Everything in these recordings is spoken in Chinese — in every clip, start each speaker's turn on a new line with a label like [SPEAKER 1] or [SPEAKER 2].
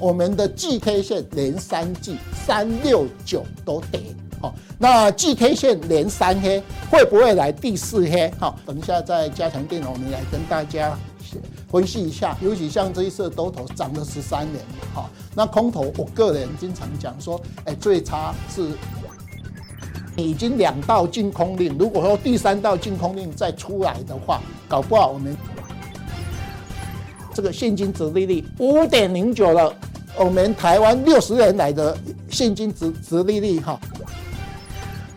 [SPEAKER 1] 我们的 G K 线连三 G 三六九都跌，好，那 G K 线连三黑会不会来第四黑？好，等一下再加强电脑，我们来跟大家分析一下。尤其像这一次多头涨了十三年，好，那空头我个人经常讲说，哎，最差是已经两道禁空令，如果说第三道禁空令再出来的话，搞不好我们。这个现金殖利率五点零九了，我们台湾六十年来的现金殖殖利率哈，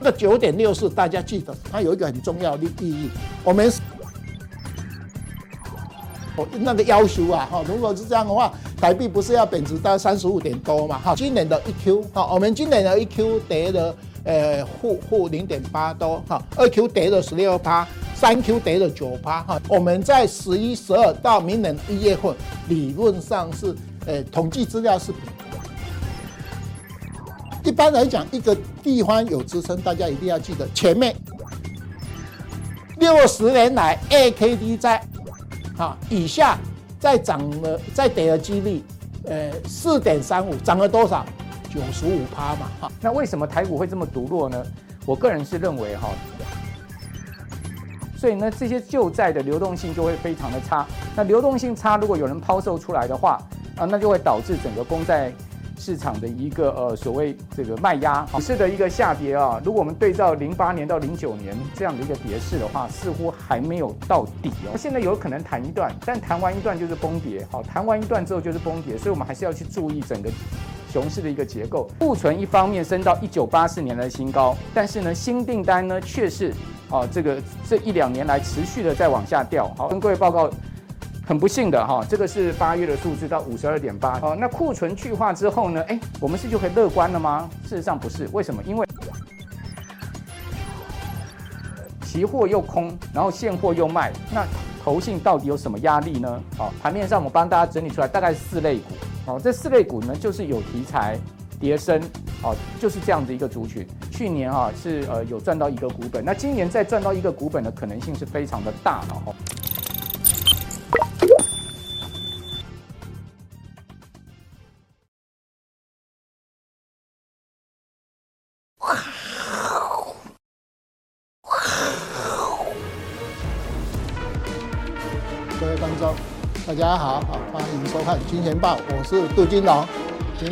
[SPEAKER 1] 那九点六四大家记得，它有一个很重要的意义。我们那个要求啊哈，如果是这样的话，台币不是要贬值到三十五点多嘛哈？今年的一 Q 哈，我们今年的一 Q 跌了呃负负零点八多哈，二 Q 跌了十六趴。三 Q 跌了九趴哈，我们在十一、十二到明年一月份，理论上是，呃，统计资料是。一般来讲，一个地方有支撑，大家一定要记得前面六十年来 AKD 在，哈以下再涨了再跌的几率，呃，四点三五，涨了多少？九十五趴嘛，哈。
[SPEAKER 2] 那为什么台股会这么独落呢？我个人是认为哈。所以呢，这些旧债的流动性就会非常的差。那流动性差，如果有人抛售出来的话，啊，那就会导致整个公债市场的一个呃所谓这个卖压，股市的一个下跌啊。如果我们对照零八年到零九年这样的一个跌势的话，似乎还没有到底哦。现在有可能弹一段，但弹完一段就是崩跌，好，弹完一段之后就是崩跌，所以我们还是要去注意整个熊市的一个结构。库存一方面升到一九八四年的新高，但是呢，新订单呢却是。哦，这个这一两年来持续的在往下掉。好，跟各位报告，很不幸的哈，这个是八月的数字到五十二点八。哦，那库存去化之后呢？哎，我们是就可以乐观了吗？事实上不是，为什么？因为期货又空，然后现货又卖，那投信到底有什么压力呢？哦，盘面上我帮大家整理出来，大概四类股。哦，这四类股呢，就是有题材。跌升，哦，就是这样的一个族群。去年啊是呃有赚到一个股本，那今年再赚到一个股本的可能性是非常的大了
[SPEAKER 1] 哦。家好，好欢迎收看《金钱报》，我是杜金龙。今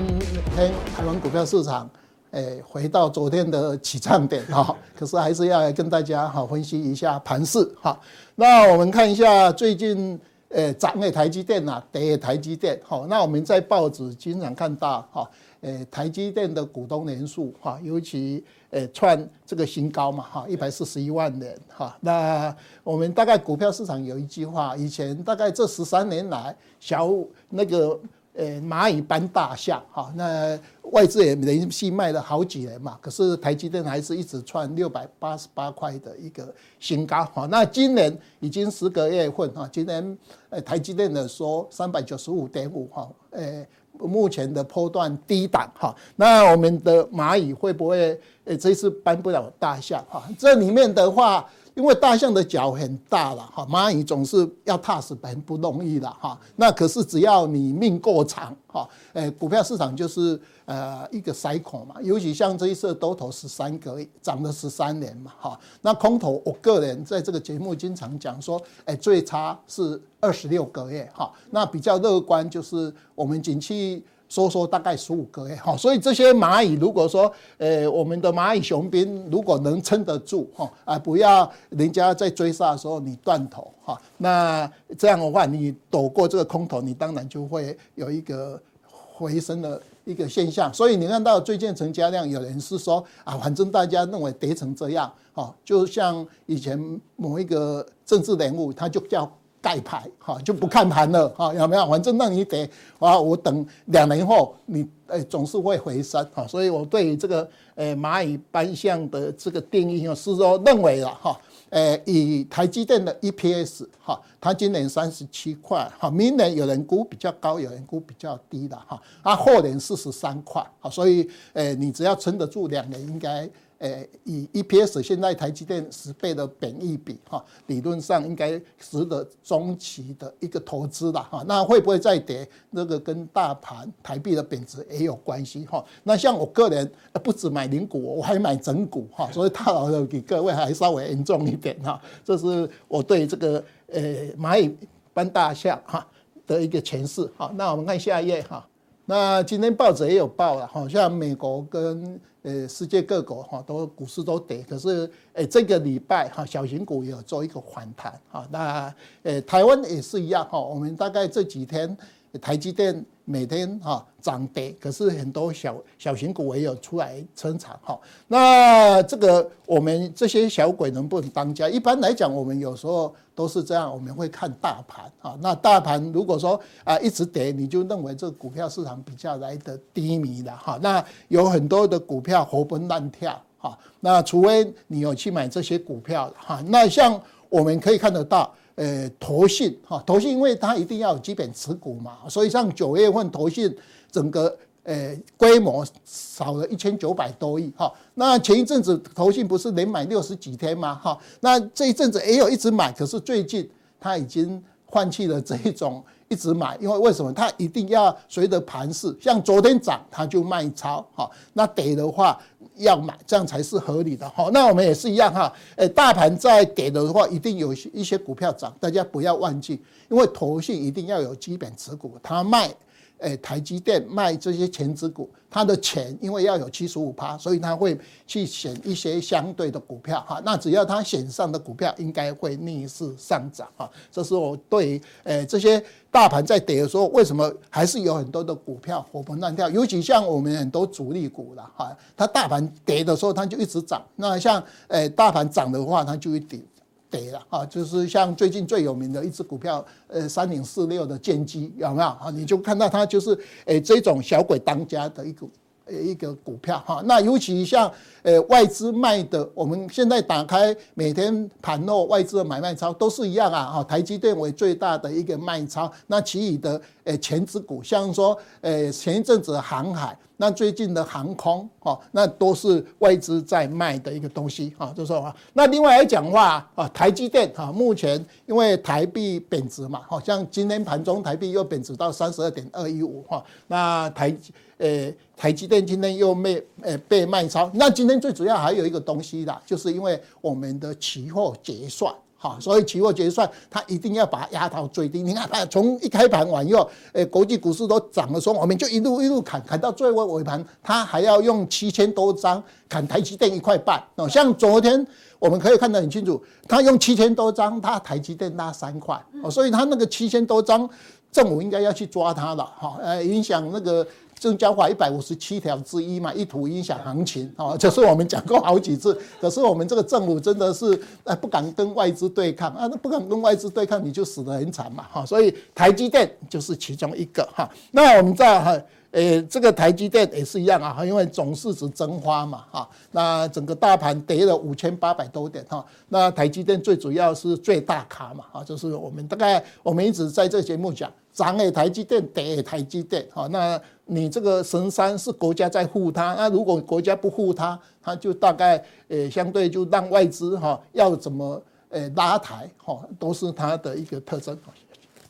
[SPEAKER 1] 天台湾股票市场，诶，回到昨天的起涨点哈，可是还是要来跟大家好分析一下盘势哈。那我们看一下最近诶涨的台积电呐，跌的台积电哈。那我们在报纸经常看到哈，诶台积电的股东人数哈，尤其诶创这个新高嘛哈，一百四十一万人哈。那我们大概股票市场有一句话，以前大概这十三年来小那个。呃，蚂蚁搬大象，哈，那外资也连续卖了好几年嘛，可是台积电还是一直创六百八十八块的一个新高，哈，那今年已经十个月份，哈，今年呃台积电的说三百九十五点五，哈，呃，目前的波段低档，哈，那我们的蚂蚁会不会呃这次搬不了大象，哈，这里面的话。因为大象的脚很大了哈，蚂蚁总是要踏实很不容易的哈。那可是只要你命够长哈，诶，股票市场就是呃一个 cycle 嘛。尤其像这一次多头十三个涨了十三年嘛哈。那空头，我个人在这个节目经常讲说，诶，最差是二十六个月哈。那比较乐观就是我们景气。说说大概十五个月哈，所以这些蚂蚁如果说，呃，我们的蚂蚁雄兵如果能撑得住哈，啊，不要人家在追杀的时候你断头哈，那这样的话你躲过这个空头，你当然就会有一个回升的一个现象。所以你看到最近成交量，有人是说啊，反正大家认为跌成这样，哈，就像以前某一个政治人物，他就叫。盖牌哈，就不看盘了哈，有没有？反正让你得啊，我等两年后你诶总是会回升哈，所以我对于这个诶蚂蚁搬象的这个定义是说认为了哈，诶以台积电的 EPS 哈，它今年三十七块哈，明年有人估比较高，有人估比较低的哈，啊后年四十三块，所以诶你只要撑得住两年，应该诶，以 EPS 现在台积电十倍的本益比哈，理论上应该值得中期的一个投资了哈。那会不会再跌？那个跟大盘台币的贬值也有关系哈。那像我个人不止买零股，我还买整股哈，所以套牢的比各位还稍微严重一点哈。这是我对这个诶蚂蚁搬大象哈的一个诠释哈。那我们看下一页哈。那今天报纸也有报了，好像美国跟呃世界各国哈都股市都跌，可是诶这个礼拜哈小型股也有做一个反弹哈。那诶台湾也是一样哈，我们大概这几天台积电。每天哈涨跌，可是很多小小型股也有出来撑场哈。那这个我们这些小鬼能不能当家？一般来讲，我们有时候都是这样，我们会看大盘啊。那大盘如果说啊一直跌，你就认为这个股票市场比较来得低迷了哈。那有很多的股票活蹦乱跳哈。那除非你有去买这些股票哈。那像我们可以看得到。呃，投信哈，投信因为它一定要有基本持股嘛，所以像九月份投信整个呃规模少了一千九百多亿哈。那前一阵子投信不是连买六十几天吗？哈，那这一阵子也有一直买，可是最近它已经放弃了这一种一直买，因为为什么？它一定要随着盘势，像昨天涨它就卖超哈，那跌的话。要买，这样才是合理的哈。那我们也是一样哈。诶，大盘在跌的话，一定有一些股票涨，大家不要忘记，因为投信一定要有基本持股，它卖。诶，台积电卖这些前值股，它的钱因为要有七十五趴，所以他会去选一些相对的股票哈。那只要他选上的股票，应该会逆势上涨哈。这是我对诶这些大盘在跌的时候，为什么还是有很多的股票活蹦乱跳？尤其像我们很多主力股了哈，它大盘跌的时候，它就一直涨；那像诶大盘涨的话，它就会跌。跌了啊，就是像最近最有名的一只股票，呃，三零四六的建机有没有啊？你就看到它就是诶这种小鬼当家的一个一个股票哈。那尤其像呃外资卖的，我们现在打开每天盘后外资的买卖超都是一样啊。哈，台积电为最大的一个卖超，那其余的诶权值股，像说呃前一阵子的航海。那最近的航空，哈，那都是外资在卖的一个东西，啊，就是说，那另外来讲话，啊，台积电，啊，目前因为台币贬值嘛，好像今天盘中台币又贬值到三十二点二一五，哈，那台，呃，台积电今天又被，呃，被卖超，那今天最主要还有一个东西啦，就是因为我们的期货结算。好，所以期货结算，它一定要把它压到最低。你看，它从一开盘完以后，诶，国际股市都涨的时候，我们就一路一路砍，砍到最后尾盘，它还要用七千多张砍台积电一块半。哦，像昨天我们可以看得很清楚，它用七千多张，它台积电拉三块。哦，所以它那个七千多张，政府应该要去抓它了。哈，呃，影响那个。证交法一百五十七条之一嘛，意图影响行情，哦，就是我们讲过好几次。可是我们这个政府真的是，哎，不敢跟外资对抗啊，那不敢跟外资对抗，你就死得很惨嘛，哈。所以台积电就是其中一个哈。那我们在哈，诶，这个台积电也是一样啊，因为总市值蒸发嘛，哈。那整个大盘跌了五千八百多点哈。那台积电最主要是最大咖嘛，啊，就是我们大概我们一直在这节目讲，涨诶台积电，跌诶台积电，哈，那。你这个神山是国家在护它，那如果国家不护它，它就大概呃相对就让外资哈要怎么呃拉抬哈，都是它的一个特征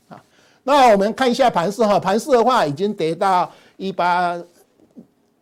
[SPEAKER 1] 啊。那我们看一下盘势哈，盘势的话已经跌到一八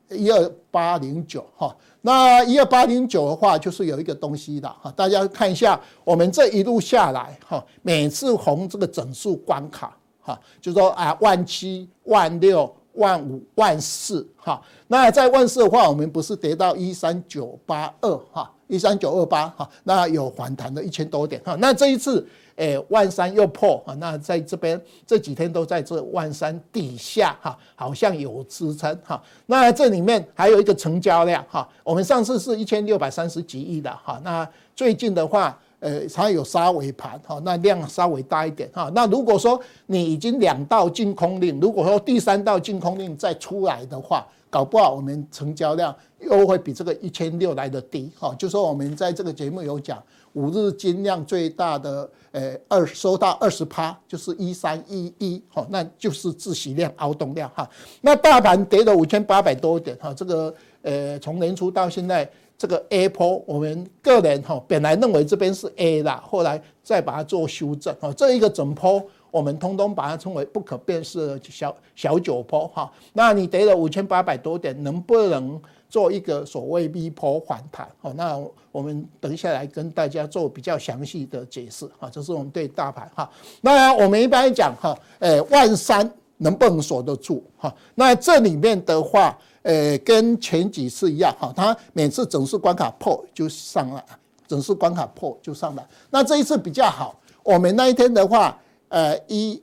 [SPEAKER 1] 一二八零九哈，那一二八零九的话就是有一个东西的哈，大家看一下我们这一路下来哈，每次红这个整数关卡哈，就是说啊万七万六。万五万四哈，那在万四的话，我们不是跌到一三九八二哈，一三九二八哈，那有反弹的一千多点哈，那这一次诶万三又破哈，那在这边这几天都在这万三底下哈，好像有支撑哈，那这里面还有一个成交量哈，我们上次是一千六百三十几亿的哈，那最近的话。呃，它有杀尾盘哈，那量稍微大一点哈。那如果说你已经两道禁空令，如果说第三道禁空令再出来的话，搞不好我们成交量又会比这个一千六来的低哈。就说我们在这个节目有讲，五日金量最大的呃二收到二十趴，就是一三一一哈，那就是自息量凹动量哈。那大盘跌了五千八百多点哈，这个呃从年初到现在。这个 A 波，我们个人哈本来认为这边是 A 的，后来再把它做修正哈，这一个整波我们通通把它称为不可辨识的小小九波哈。那你跌了五千八百多点，能不能做一个所谓 V 波反弹？哦，那我们等一下来跟大家做比较详细的解释哈。这是我们对大盘哈。那我们一般讲哈，诶，万三能不能锁得住哈？那这里面的话。呃，跟前几次一样哈，它每次整数关卡破就上来，整数关卡破就上来。那这一次比较好，我们那一天的话，呃，一、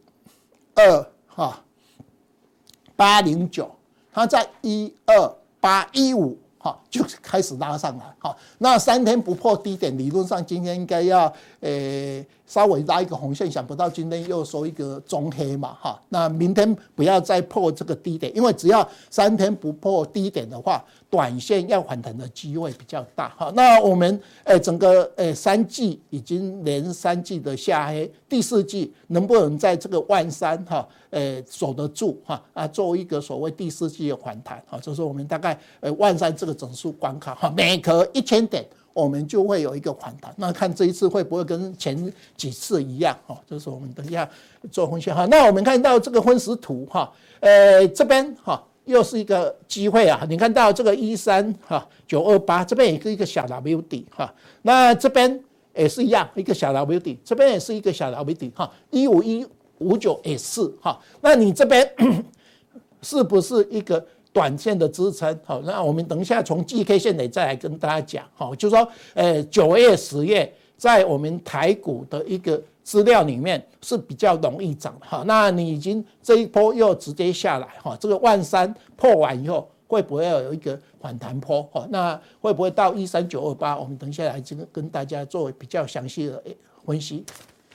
[SPEAKER 1] 二哈，八零九，它在一二八一五。好，就开始拉上来。好，那三天不破低点，理论上今天应该要呃稍微拉一个红线，想不到今天又收一个中黑嘛。哈，那明天不要再破这个低点，因为只要三天不破低点的话，短线要反弹的机会比较大。哈，那我们诶整个诶三季已经连三季的下黑，第四季能不能在这个万三哈？呃，守得住哈啊，作为一个所谓第四季的反弹哈，就是我们大概呃万三这个整数关卡哈，每隔一千点我们就会有一个反弹。那看这一次会不会跟前几次一样哈？就是我们等一下做分析哈。那我们看到这个分时图哈，呃，这边哈又是一个机会啊。你看到这个一三哈九二八这边也是一个小 W 底哈，那这边也是一样一个小 W 底，这边也是一个小 W 底哈，一五一。五九 S 哈，那你这边 是不是一个短线的支撑？好，那我们等一下从季 K 线内再来跟大家讲。好，就是说，呃，九月、十月在我们台股的一个资料里面是比较容易涨的。哈，那你已经这一波又直接下来，哈，这个万三破完以后会不会有一个反弹波？哈，那会不会到一三九二八？我们等一下来这个跟大家做比较详细的分析。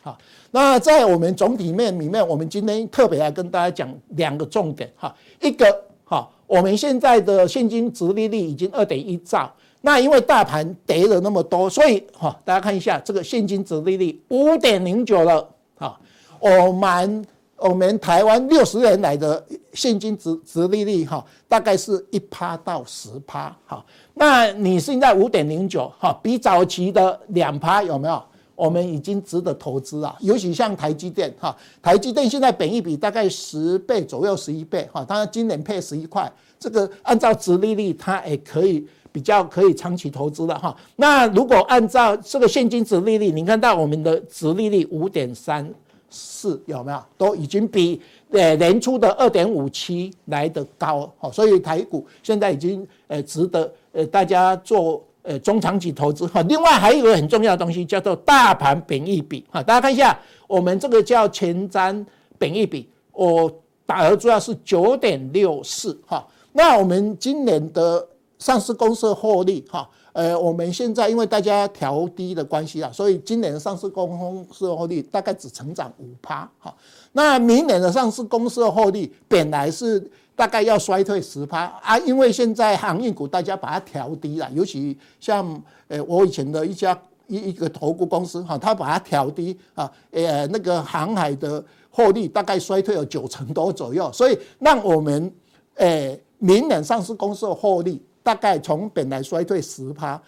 [SPEAKER 1] 好，那在我们总体面里面，我们今天特别来跟大家讲两个重点哈。一个哈，我们现在的现金殖利率已经二点一兆，那因为大盘跌了那么多，所以哈，大家看一下这个现金殖利率五点零九了。哈，我们我们台湾六十年来的现金殖殖利率哈，大概是一趴到十趴。哈，那你现在五点零九哈，比早期的两趴有没有？我们已经值得投资了，尤其像台积电哈，台积电现在本益比大概十倍左右，十一倍哈，它今年配十一块，这个按照殖利率，它也可以比较可以长期投资了哈。那如果按照这个现金殖利率，你看到我们的殖利率五点三四有没有？都已经比呃年初的二点五七来得高哈，所以台股现在已经呃值得呃大家做。呃，中长期投资哈，另外还有一个很重要的东西叫做大盘本益比哈，大家看一下，我们这个叫前瞻本益比，我打的主要是九点六四哈。那我们今年的上市公司获利哈，呃，我们现在因为大家调低的关系啊，所以今年的上市公司获利大概只成长五趴哈。那明年的上市公司的获利本来是。大概要衰退十趴啊，因为现在航运股大家把它调低了，尤其像呃我以前的一家一一个投顾公司哈，它把它调低啊，呃那个航海的获利大概衰退了九成多左右，所以让我们呃明年上市公司的获利大概从本来衰退十趴。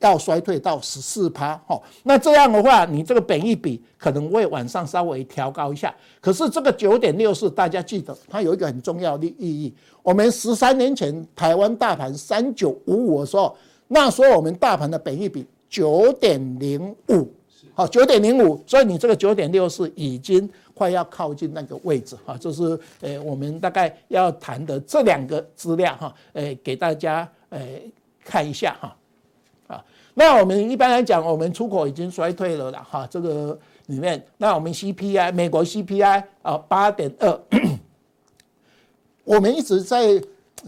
[SPEAKER 1] 要衰退到十四趴，哈，那这样的话，你这个本益比可能会往上稍微调高一下。可是这个九点六四，大家记得它有一个很重要的意义。我们十三年前台湾大盘三九五五的时候，那时候我们大盘的本益比九点零五，好，九点零五，所以你这个九点六四已经快要靠近那个位置，哈，就是呃，我们大概要谈的这两个资料，哈，呃，给大家呃看一下，哈。那我们一般来讲，我们出口已经衰退了啦，哈，这个里面，那我们 CPI 美国 CPI 啊八点二，我们一直在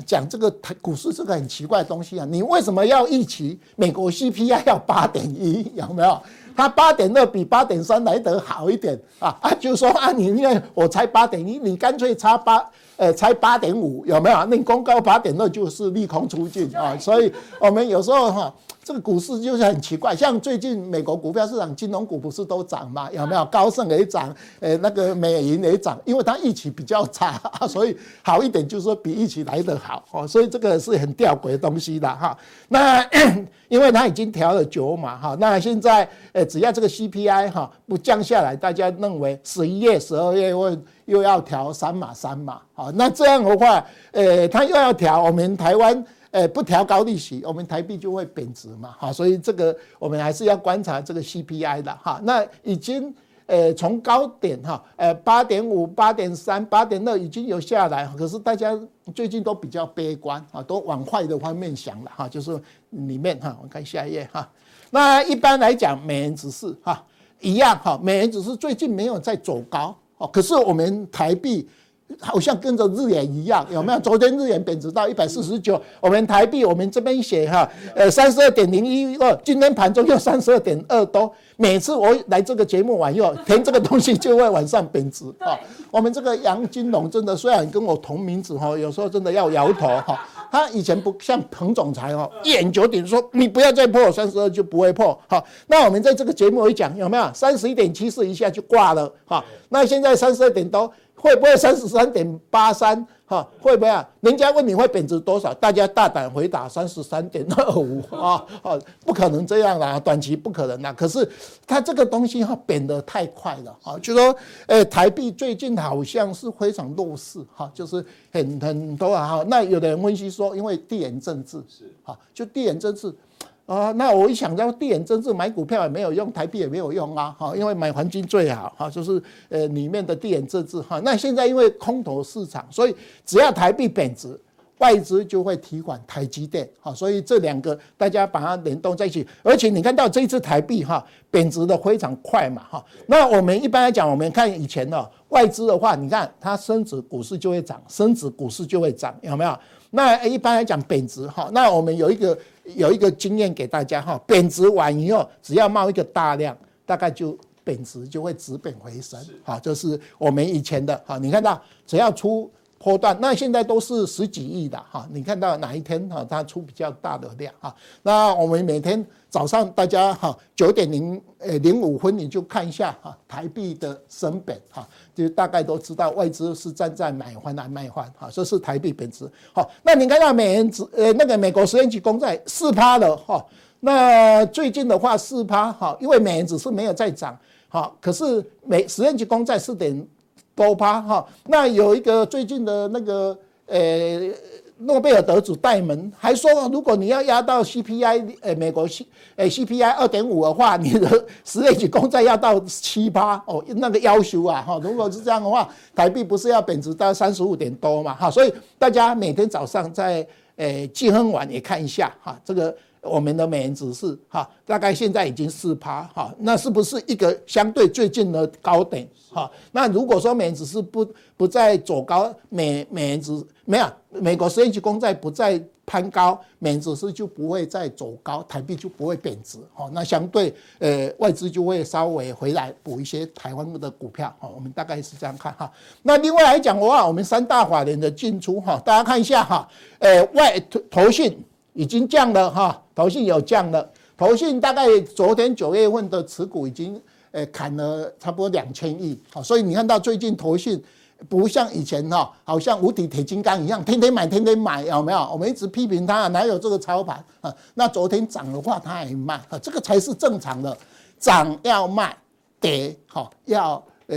[SPEAKER 1] 讲这个股市这个很奇怪的东西啊，你为什么要预期美国 CPI 要八点一？有没有？它八点二比八点三来得好一点啊啊，就说啊，你因为我才八点一，你干脆差八，呃，才八点五，有没有？那公告八点二就是利空出尽啊，所以我们有时候哈。这个股市就是很奇怪，像最近美国股票市场金融股不是都涨吗？有没有高盛也涨？呃，那个美银也涨，因为它预期比较差，所以好一点就是说比预期来得好哦，所以这个是很吊诡的东西的哈。那 因为它已经调了九码哈，那现在呃只要这个 CPI 哈不降下来，大家认为十一月、十二月会又要调三码三码好，那这样的话，呃，它又要调，我们台湾。呃，不调高利息，我们台币就会贬值嘛，哈，所以这个我们还是要观察这个 CPI 的哈。那已经呃从高点哈，呃八点五、八点三、八点二已经有下来，可是大家最近都比较悲观啊，都往坏的方面想了哈，就是里面哈，我看下一页哈。那一般来讲，美元指数哈一样哈，美元指数最近没有在走高哦，可是我们台币。好像跟着日元一样，有没有？昨天日元贬值到一百四十九，我们台币我们这边写哈，呃，三十二点零一二，今天盘中又三十二点二多。每次我来这个节目完以后，填这个东西就会往上贬值 啊。我们这个杨金龙真的虽然跟我同名字哈，有时候真的要摇头哈。他以前不像彭总裁哈，一言九鼎说你不要再破三十二就不会破。好，那我们在这个节目一讲有没有？三十一点七四一下就挂了哈。那现在三十二点多。会不会三十三点八三？哈，会不会啊？人家问你会贬值多少，大家大胆回答三十三点二五 啊！哦，不可能这样啦，短期不可能啦。可是它这个东西哈贬得太快了啊，就说，诶，台币最近好像是非常弱势哈，就是很很多啊哈。那有的人分析说，因为地缘政治是哈，就地缘政治。啊，那我一想到地缘政治买股票也没有用，台币也没有用啊，哈，因为买黄金最好哈，就是呃里面的地缘政治哈。那现在因为空头市场，所以只要台币贬值，外资就会提款台积电，哈，所以这两个大家把它联动在一起。而且你看到这一次台币哈贬值的非常快嘛，哈。那我们一般来讲，我们看以前的外资的话，你看它升值，股市就会涨；升值，股市就会涨，有没有？那一般来讲贬值哈，那我们有一个。有一个经验给大家哈，贬值完以后，只要冒一个大量，大概就贬值就会止贬回升，好，这是我们以前的哈。你看到只要出波段，那现在都是十几亿的哈。你看到哪一天哈，它出比较大的量哈，那我们每天。早上大家哈九点零呃零五分你就看一下哈台币的升贬哈，就大概都知道外资是站在买方来卖方哈，这是台币贬值。好，那你看到美元指呃那个美国十年期公债四趴了哈，那最近的话四趴哈，因为美元指数没有再涨哈，可是美十年期公债四点多趴哈，那有一个最近的那个呃。诺贝尔得主戴蒙还说，如果你要压到 CPI，诶，美国 C，诶，CPI 二点五的话，你的十年期公债要到七八哦，那个要求啊，哈，如果是这样的话，台币不是要贬值到三十五点多嘛，哈，所以大家每天早上在，呃，季亨网也看一下，哈，这个。我们的美元指数哈，大概现在已经四趴哈，那是不是一个相对最近的高点哈？那如果说美元指数不不再走高，美美元指没有美国十年期公债不再攀高，美元指数就不会再走高，台币就不会贬值哈。那相对呃外资就会稍微回来补一些台湾的股票哈。我们大概是这样看哈。那另外来讲的话，我们三大法人的进出哈，大家看一下哈，呃外投信。已经降了哈，投信有降了，投信大概昨天九月份的持股已经呃砍了差不多两千亿，好，所以你看到最近投信不像以前哈，好像无底铁金刚一样，天天买天天买，有没有？我们一直批评他哪有这个操盘啊？那昨天涨的话他还卖啊，这个才是正常的，涨要卖，跌好要呃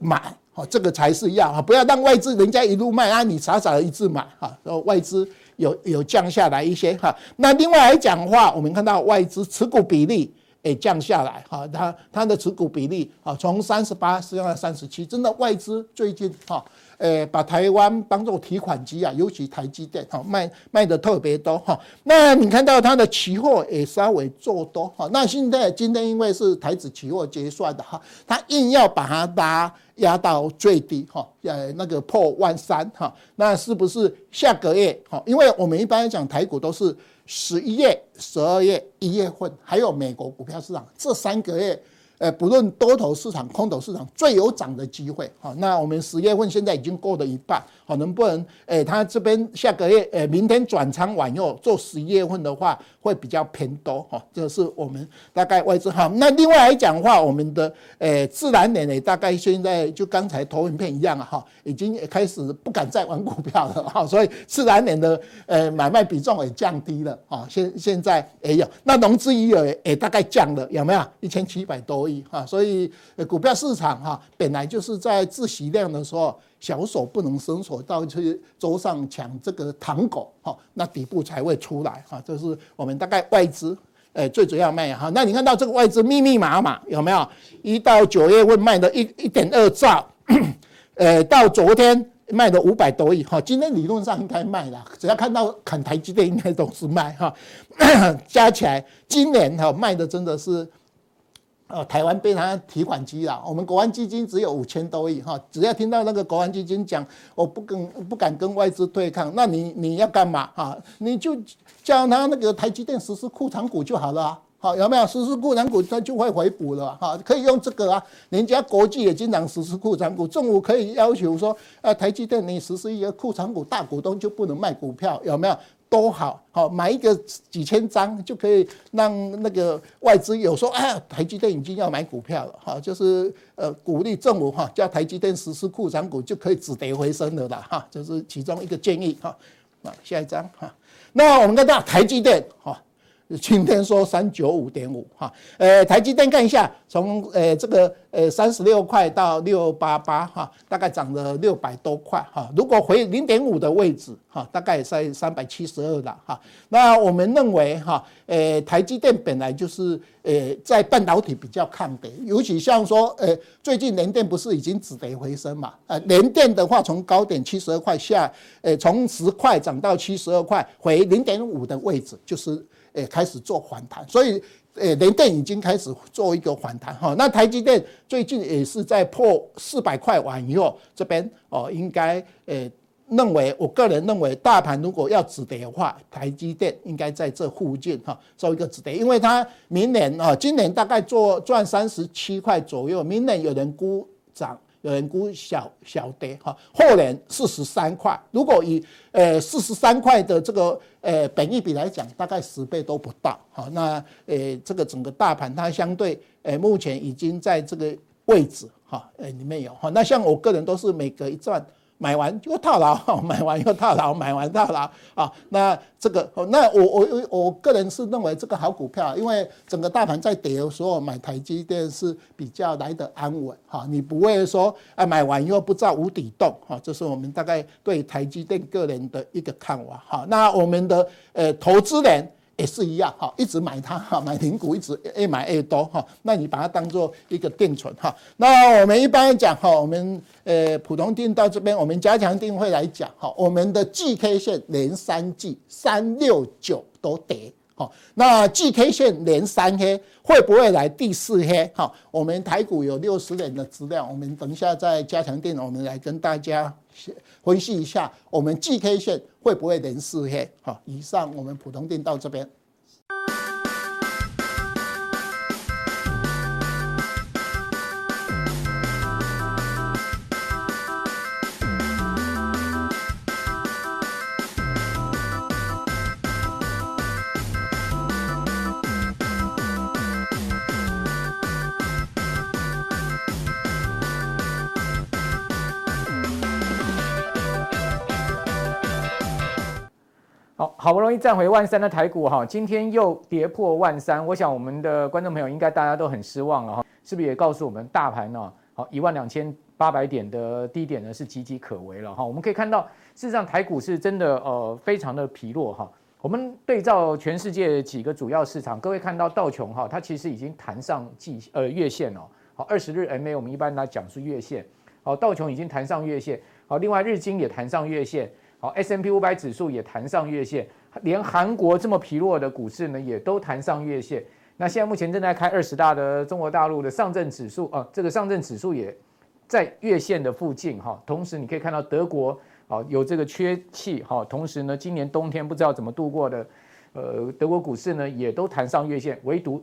[SPEAKER 1] 买，好，这个才是要啊，不要让外资人家一路卖啊，你傻傻的一直买哈，然后外资。有有降下来一些哈，那另外来讲的话，我们看到外资持股比例也降下来哈，它它的持股比例啊，从三十八升到三十七，真的外资最近哈。诶，把台湾当做提款机啊，尤其台积电哈，卖卖的特别多哈。那你看到它的期货也稍微做多哈。那现在今天因为是台指期货结算的哈，它硬要把它拉压到最低哈，呃，那个破万三哈。那是不是下个月哈？因为我们一般来讲台股都是十一月、十二月、一月份，还有美国股票市场这三个月。呃，不论多头市场、空头市场，最有涨的机会。好，那我们十月份现在已经过了一半，好，能不能？诶，他这边下个月，诶，明天转仓晚又做十一月份的话，会比较偏多哈，这是我们大概外资哈。那另外来讲的话，我们的诶自然人呢，大概现在就刚才投影片一样啊哈，已经开始不敢再玩股票了 哈，所以自然人的呃买卖比重也降低了啊。现现在也有，那融资余额也大概降了，有没有一千七百多亿哈？所以股票市场哈，本来就是在自习量的时候。小手不能伸手到去桌上抢这个糖果哈，那底部才会出来哈。这是我们大概外资诶最主要卖哈。那你看到这个外资密密麻麻有没有？一到九月份卖的一一点二兆，呃，到昨天卖的五百多亿哈。今天理论上应该卖了，只要看到砍台积电应该都是卖哈。加起来今年哈卖的真的是。呃，台湾被他提款机了。我们国安基金只有五千多亿哈，只要听到那个国安基金讲，我不跟不敢跟外资对抗，那你你要干嘛哈？你就叫他那个台积电实施库藏股就好了，好有没有实施库藏股，它就会回补了哈，可以用这个啊。人家国际也经常实施库藏股，政府可以要求说，呃，台积电你实施一个库藏股，大股东就不能卖股票，有没有？都好好买一个几千张就可以让那个外资有说啊，台积电已经要买股票了哈，就是呃鼓励政府哈叫台积电实施库藏股就可以止跌回升的了哈，这是其中一个建议哈。那下一张哈，那我们看到台积电哈。今天说三九五点五哈，呃，台积电看一下，从呃这个呃三十六块到六八八哈，大概涨了六百多块哈。如果回零点五的位置哈，大概在三百七十二了哈。那我们认为哈，呃，台积电本来就是呃在半导体比较抗跌，尤其像说呃最近联电不是已经止跌回升嘛？呃，联电的话从高点七十二块下，呃从十块涨到七十二块，回零点五的位置就是。诶，开始做反弹，所以诶，联电已经开始做一个反弹哈。那台积电最近也是在破四百块完以后，这边哦应该诶认为，我个人认为，大盘如果要止跌的话，台积电应该在这附近哈做一个止跌，因为它明年啊，今年大概做赚三十七块左右，明年有人估涨。有人估小小跌哈，后年四十三块。如果以呃四十三块的这个呃本益比来讲，大概十倍都不到哈。那呃这个整个大盘它相对呃目前已经在这个位置哈呃里面有哈。那像我个人都是每隔一段。买完就套牢，买完又套牢，买完套牢啊！那这个，那我我我我个人是认为这个好股票，因为整个大盘在跌的时候买台积电是比较来得安稳哈，你不会说啊买完又不知道无底洞哈，这是我们大概对台积电个人的一个看法哈。那我们的呃投资人。也是一样哈，一直买它哈，买零股一直越买越多哈。那你把它当做一个定存哈。那我们一般讲哈，我们呃普通定到这边，我们加强定会来讲哈，我们的 G K 线连三 G 三六九都跌哈。那 G K 线连三黑会不会来第四黑哈？我们台股有六十年的资料，我们等一下再加强定，我们来跟大家分析一下，我们 G K 线会不会连四黑？好，以上我们普通店到这边。
[SPEAKER 2] 好，不容易站回万三的台股哈，今天又跌破万三，我想我们的观众朋友应该大家都很失望了哈，是不是也告诉我们大盘呢？好，一万两千八百点的低点呢是岌岌可危了哈。我们可以看到，事实上台股是真的呃非常的疲弱哈。我们对照全世界几个主要市场，各位看到道琼哈，它其实已经弹上季呃月线了。好，二十日 MA 我们一般来讲是月线，好，道琼已经弹上月线，好，另外日经也弹上月线。好，S&P 五百指数也弹上月线，连韩国这么疲弱的股市呢，也都弹上月线。那现在目前正在开二十大的中国大陆的上证指数啊，这个上证指数也在月线的附近哈。同时你可以看到德国啊有这个缺气哈，同时呢今年冬天不知道怎么度过的，呃，德国股市呢也都弹上月线，唯独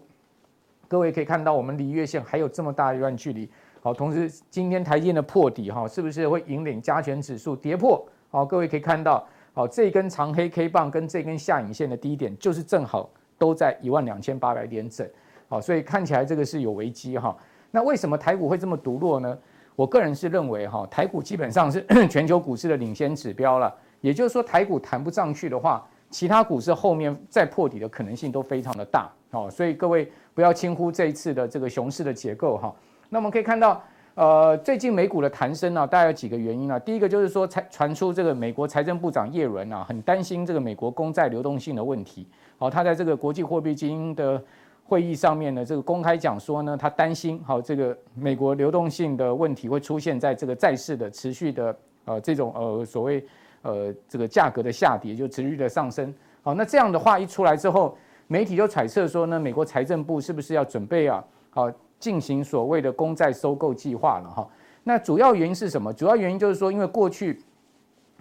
[SPEAKER 2] 各位可以看到我们离月线还有这么大一段距离。好，同时今天台积的破底哈，是不是会引领加权指数跌破？好，各位可以看到，好，这根长黑 K 棒跟这根下影线的低点，就是正好都在一万两千八百点整，好，所以看起来这个是有危机哈。那为什么台股会这么独弱呢？我个人是认为哈，台股基本上是 全球股市的领先指标了，也就是说台股弹不上去的话，其他股市后面再破底的可能性都非常的大哦，所以各位不要轻忽这一次的这个熊市的结构哈。那我们可以看到。呃，最近美股的弹升呢，大概有几个原因啊。第一个就是说，传传出这个美国财政部长耶伦啊，很担心这个美国公债流动性的问题。好，他在这个国际货币基金的会议上面呢，这个公开讲说呢，他担心好这个美国流动性的问题会出现在这个债市的持续的呃这种呃所谓呃这个价格的下跌，就持续的上升。好，那这样的话一出来之后，媒体就揣测说呢，美国财政部是不是要准备啊？好。进行所谓的公债收购计划了哈，那主要原因是什么？主要原因就是说，因为过去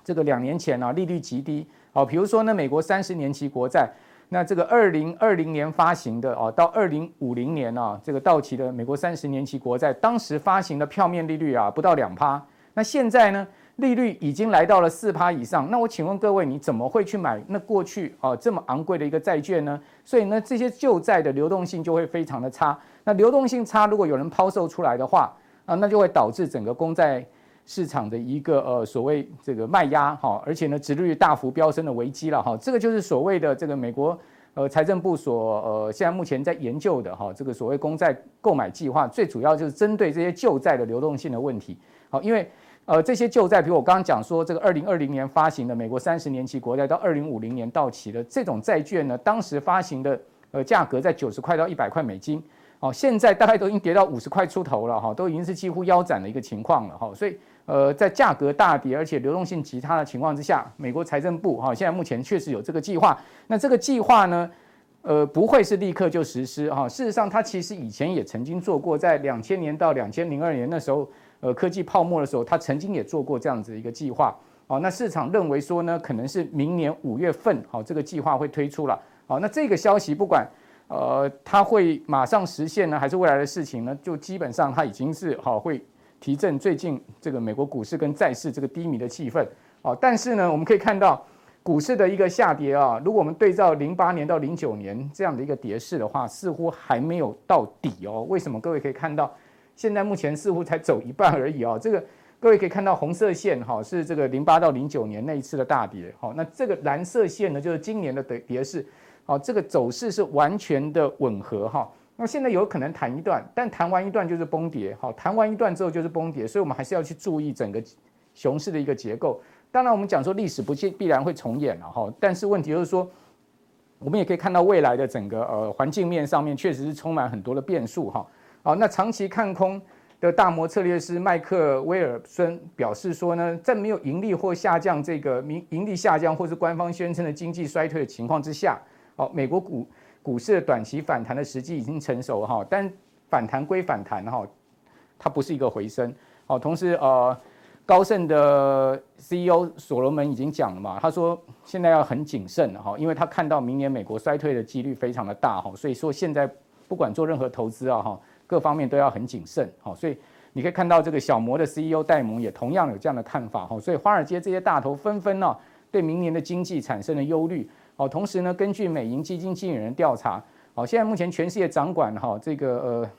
[SPEAKER 2] 这个两年前啊，利率极低，哦，比如说呢，美国三十年期国债，那这个二零二零年发行的哦，到二零五零年啊，这个到期的美国三十年期国债，当时发行的票面利率啊，不到两趴，那现在呢？利率已经来到了四趴以上，那我请问各位，你怎么会去买那过去啊这么昂贵的一个债券呢？所以呢，这些旧债的流动性就会非常的差。那流动性差，如果有人抛售出来的话啊，那就会导致整个公债市场的一个呃所谓这个卖压哈，而且呢，殖利率大幅飙升的危机了哈。这个就是所谓的这个美国呃财政部所呃现在目前在研究的哈，这个所谓公债购买计划，最主要就是针对这些旧债的流动性的问题。好，因为。呃，这些旧债，比如我刚刚讲说，这个二零二零年发行的美国三十年期国债，到二零五零年到期的这种债券呢，当时发行的呃价格在九十块到一百块美金，哦，现在大概都已经跌到五十块出头了哈，都已经是几乎腰斩的一个情况了哈，所以呃，在价格大跌而且流动性极差的情况之下，美国财政部哈现在目前确实有这个计划，那这个计划呢，呃，不会是立刻就实施哈，事实上它其实以前也曾经做过，在两千年到两千零二年那时候。呃，科技泡沫的时候，他曾经也做过这样子一个计划，哦，那市场认为说呢，可能是明年五月份，好，这个计划会推出了，好，那这个消息不管，呃，它会马上实现呢，还是未来的事情呢？就基本上它已经是好会提振最近这个美国股市跟债市这个低迷的气氛，哦，但是呢，我们可以看到股市的一个下跌啊，如果我们对照零八年到零九年这样的一个跌势的话，似乎还没有到底哦。为什么？各位可以看到。现在目前似乎才走一半而已啊！这个各位可以看到红色线哈，是这个零八到零九年那一次的大跌，好，那这个蓝色线呢，就是今年的跌跌势，好，这个走势是完全的吻合哈。那现在有可能弹一段，但弹完一段就是崩跌，好，弹完一段之后就是崩跌，所以我们还是要去注意整个熊市的一个结构。当然，我们讲说历史不必必然会重演了哈，但是问题就是说，我们也可以看到未来的整个呃环境面上面确实是充满很多的变数哈。好，那长期看空的大摩策略师麦克威尔森表示说呢，在没有盈利或下降这个盈盈利下降或是官方宣称的经济衰退的情况之下，好，美国股股市的短期反弹的时机已经成熟哈，但反弹归反弹哈，它不是一个回升。好，同时呃，高盛的 CEO 所罗门已经讲了嘛，他说现在要很谨慎哈，因为他看到明年美国衰退的几率非常的大哈，所以说现在不管做任何投资啊哈。各方面都要很谨慎，好，所以你可以看到这个小摩的 CEO 戴蒙也同样有这样的看法，哈，所以华尔街这些大头纷纷呢对明年的经济产生了忧虑，好，同时呢，根据美银基金经理人调查，好，现在目前全世界掌管哈这个呃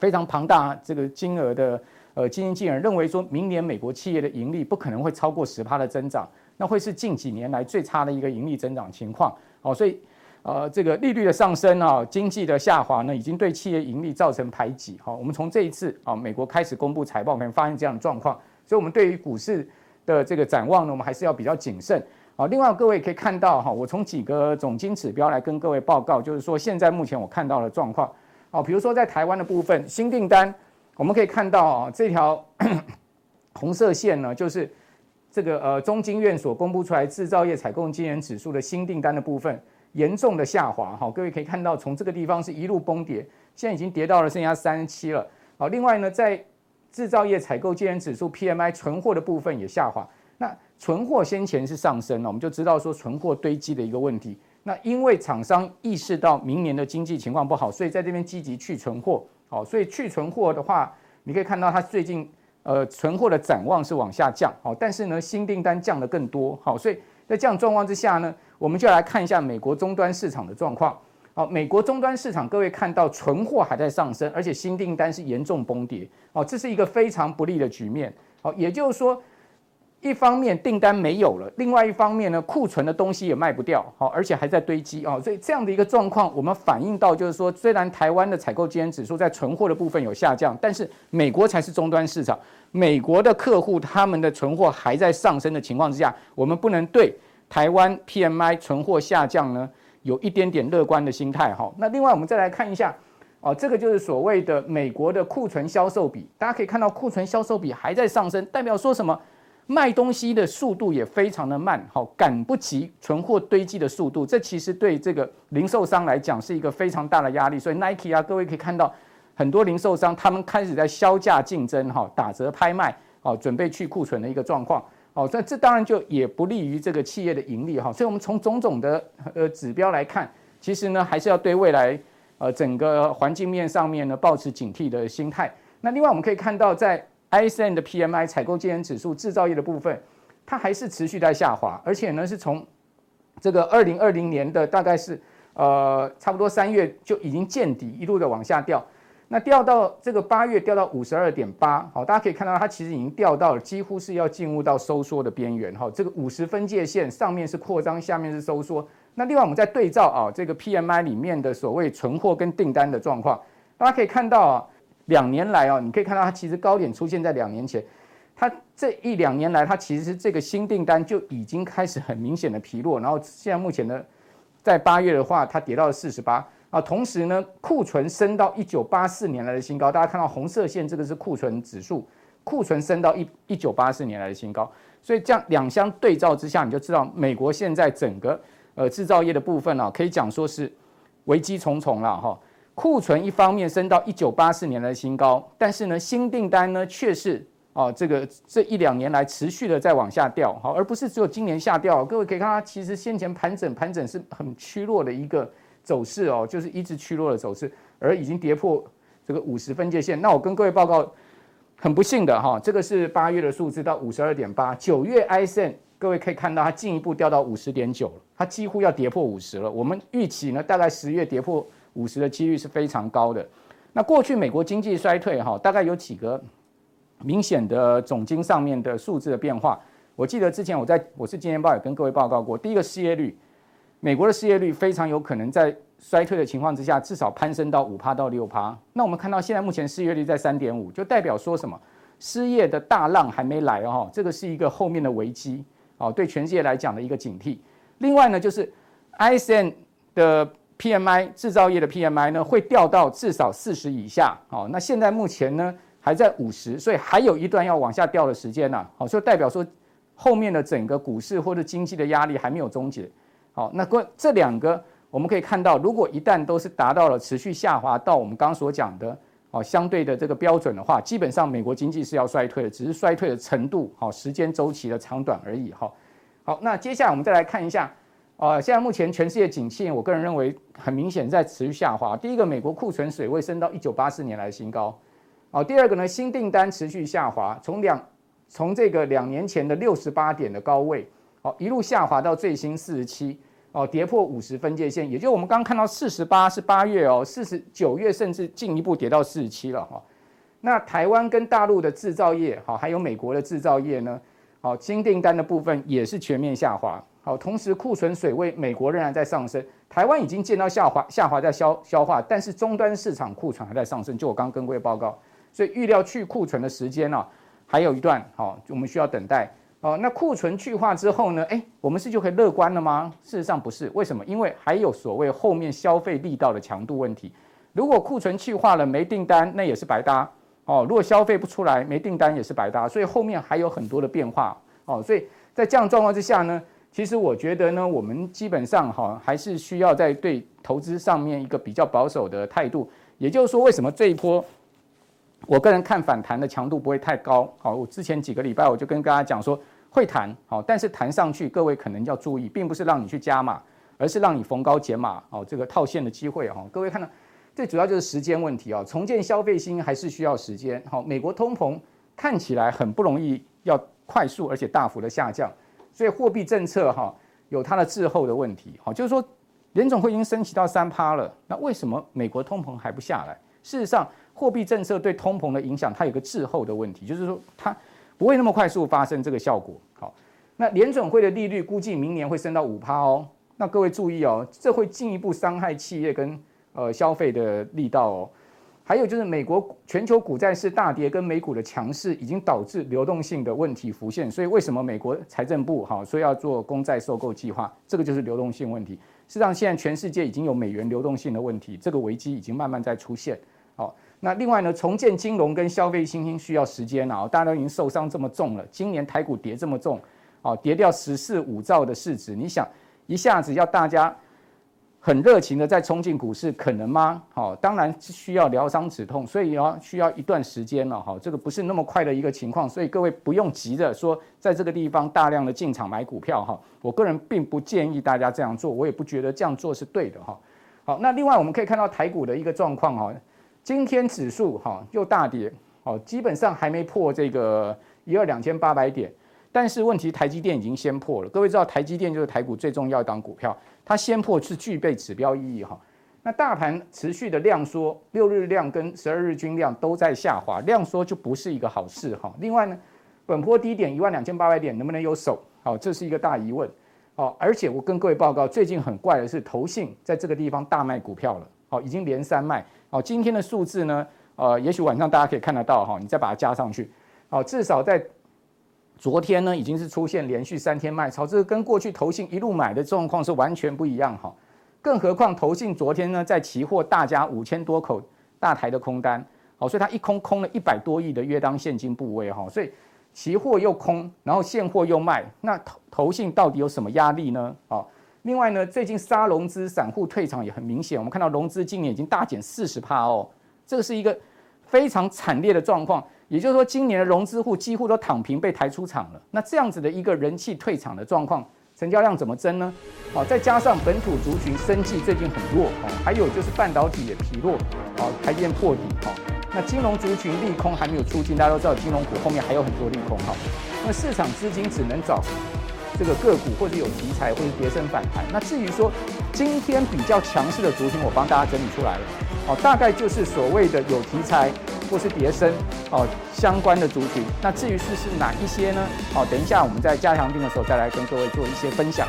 [SPEAKER 2] 非常庞大这个金额的呃基金经理人认为说，明年美国企业的盈利不可能会超过十趴的增长，那会是近几年来最差的一个盈利增长情况，好，所以。呃，这个利率的上升啊，经济的下滑呢，已经对企业盈利造成排挤。好，我们从这一次啊，美国开始公布财报，可能发现这样的状况。所以，我们对于股市的这个展望呢，我们还是要比较谨慎。好，另外各位可以看到哈，我从几个总经指标来跟各位报告，就是说现在目前我看到的状况。好，比如说在台湾的部分，新订单，我们可以看到啊，这条 红色线呢，就是这个呃中经院所公布出来制造业采购经理人指数的新订单的部分。严重的下滑，哈，各位可以看到，从这个地方是一路崩跌，现在已经跌到了剩下三十七了。好，另外呢，在制造业采购经理人指数 PMI 存货的部分也下滑。那存货先前是上升了，我们就知道说存货堆积的一个问题。那因为厂商意识到明年的经济情况不好，所以在这边积极去存货。好，所以去存货的话，你可以看到它最近呃存货的展望是往下降。好，但是呢，新订单降得更多。好，所以在这样状况之下呢，我们就来看一下美国终端市场的状况。好，美国终端市场，各位看到存货还在上升，而且新订单是严重崩跌。哦，这是一个非常不利的局面。好，也就是说。一方面订单没有了，另外一方面呢，库存的东西也卖不掉，好，而且还在堆积啊，所以这样的一个状况，我们反映到就是说，虽然台湾的采购经指数在存货的部分有下降，但是美国才是终端市场，美国的客户他们的存货还在上升的情况之下，我们不能对台湾 PMI 存货下降呢有一点点乐观的心态哈。那另外我们再来看一下，哦，这个就是所谓的美国的库存销售比，大家可以看到库存销售比还在上升，代表说什么？卖东西的速度也非常的慢，好，赶不及存货堆积的速度，这其实对这个零售商来讲是一个非常大的压力。所以 Nike 啊，各位可以看到很多零售商他们开始在削价竞争，哈，打折拍卖，哦，准备去库存的一个状况，哦，所以这当然就也不利于这个企业的盈利，哈。所以我们从种种的呃指标来看，其实呢还是要对未来呃整个环境面上面呢保持警惕的心态。那另外我们可以看到在 ISM 的 PMI 采购经理指数制造业的部分，它还是持续在下滑，而且呢是从这个二零二零年的大概是呃差不多三月就已经见底，一路的往下掉，那掉到这个八月掉到五十二点八，好，大家可以看到它其实已经掉到了几乎是要进入到收缩的边缘，哈，这个五十分界线上面是扩张，下面是收缩。那另外我们再对照啊这个 PMI 里面的所谓存货跟订单的状况，大家可以看到啊。两年来哦，你可以看到它其实高点出现在两年前，它这一两年来，它其实这个新订单就已经开始很明显的疲弱，然后现在目前呢，在八月的话，它跌到了四十八啊，同时呢，库存升到一九八四年来的新高，大家看到红色线这个是库存指数，库存升到一一九八四年来的新高，所以这样两相对照之下，你就知道美国现在整个呃制造业的部分啊，可以讲说是危机重重了哈。库存一方面升到一九八四年来的新高，但是呢，新订单呢却是啊，这个这一两年来持续的在往下掉，好，而不是只有今年下掉。各位可以看它，其实先前盘整盘整是很趋弱的一个走势哦，就是一直趋弱的走势，而已经跌破这个五十分界线。那我跟各位报告，很不幸的哈，这个是八月的数字到五十二点八，九月 ISM 各位可以看到它进一步掉到五十点九了，它几乎要跌破五十了。我们预期呢，大概十月跌破。五十的几率是非常高的。那过去美国经济衰退哈，大概有几个明显的总经上面的数字的变化。我记得之前我在我是金钱报也跟各位报告过，第一个失业率，美国的失业率非常有可能在衰退的情况之下，至少攀升到五趴到六趴。那我们看到现在目前失业率在三点五，就代表说什么？失业的大浪还没来哦，这个是一个后面的危机哦，对全世界来讲的一个警惕。另外呢，就是 ISM 的。PMI 制造业的 PMI 呢，会掉到至少四十以下，哦，那现在目前呢还在五十，所以还有一段要往下掉的时间呢，好，所以代表说后面的整个股市或者经济的压力还没有终结，好，那关这两个我们可以看到，如果一旦都是达到了持续下滑到我们刚所讲的哦相对的这个标准的话，基本上美国经济是要衰退的，只是衰退的程度好时间周期的长短而已，好，好，那接下来我们再来看一下。啊，现在目前全世界景气，我个人认为很明显在持续下滑。第一个，美国库存水位升到一九八四年来的新高。啊，第二个呢，新订单持续下滑，从两从这个两年前的六十八点的高位，哦，一路下滑到最新四十七，哦，跌破五十分界线。也就我们刚刚看到四十八是八月哦，四十九月甚至进一步跌到四十七了哈。那台湾跟大陆的制造业，好，还有美国的制造业呢，好，新订单的部分也是全面下滑。好，同时库存水位，美国仍然在上升，台湾已经见到下滑，下滑在消消化，但是终端市场库存还在上升。就我刚刚跟各位报告，所以预料去库存的时间呢、还有一段，好，我们需要等待。哦，那库存去化之后呢，诶，我们是就可以乐观了吗？事实上不是，为什么？因为还有所谓后面消费力道的强度问题。如果库存去化了没订单，那也是白搭。哦，如果消费不出来，没订单也是白搭。所以后面还有很多的变化。哦，所以在这样状况之下呢？其实我觉得呢，我们基本上哈还是需要在对投资上面一个比较保守的态度。也就是说，为什么这一波我个人看反弹的强度不会太高？好，我之前几个礼拜我就跟大家讲说会弹，好，但是弹上去各位可能要注意，并不是让你去加码，而是让你逢高减码，哦，这个套现的机会哈。各位看到，最主要就是时间问题啊，重建消费心还是需要时间。好，美国通膨看起来很不容易要快速而且大幅的下降。所以货币政策哈，有它的滞后的问题。好，就是说联总会已经升息到三趴了，那为什么美国通膨还不下来？事实上，货币政策对通膨的影响，它有个滞后的问题，就是说它不会那么快速发生这个效果。好，那联准会的利率估计明年会升到五趴哦。那各位注意哦，这会进一步伤害企业跟呃消费的力道哦。还有就是美国全球股债市大跌跟美股的强势，已经导致流动性的问题浮现。所以为什么美国财政部哈说要做公债收购计划？这个就是流动性问题。事实上，现在全世界已经有美元流动性的问题，这个危机已经慢慢在出现。好，那另外呢，重建金融跟消费信心需要时间啊。大家都已经受伤这么重了，今年台股跌这么重，啊，跌掉十四五兆的市值，你想一下子要大家。很热情的再冲进股市，可能吗？好，当然是需要疗伤止痛，所以要需要一段时间了。哈，这个不是那么快的一个情况，所以各位不用急着说在这个地方大量的进场买股票。哈，我个人并不建议大家这样做，我也不觉得这样做是对的。哈，好，那另外我们可以看到台股的一个状况。哈，今天指数哈又大跌，哦，基本上还没破这个一二两千八百点。但是问题，台积电已经先破了。各位知道，台积电就是台股最重要一档股票，它先破是具备指标意义哈。那大盘持续的量缩，六日量跟十二日均量都在下滑，量缩就不是一个好事哈。另外呢，本波低点一万两千八百点能不能有守？好，这是一个大疑问。好，而且我跟各位报告，最近很怪的是，投信在这个地方大卖股票了。好，已经连三卖。好，今天的数字呢，呃，也许晚上大家可以看得到哈，你再把它加上去。好，至少在。昨天呢，已经是出现连续三天卖超，这个跟过去投信一路买的状况是完全不一样哈。更何况投信昨天呢，在期货大家五千多口大台的空单，好，所以它一空空了一百多亿的约当现金部位哈，所以期货又空，然后现货又卖，那投投信到底有什么压力呢？啊，另外呢，最近杀融资，散户退场也很明显，我们看到融资今年已经大减四十趴哦，这个是一个非常惨烈的状况。也就是说，今年的融资户几乎都躺平，被抬出场了。那这样子的一个人气退场的状况，成交量怎么增呢？好，再加上本土族群生计最近很弱，哦，还有就是半导体也疲弱，好，台积电破底，好，那金融族群利空还没有出尽，大家都知道金融股后面还有很多利空，好，那市场资金只能找这个个股或者有题材或者跌升反弹。那至于说今天比较强势的族群，我帮大家整理出来了，哦，大概就是所谓的有题材。或是叠升哦，相关的族群，那至于是是哪一些呢？好，等一下我们在加强錠的时候再来跟各位做一些分享。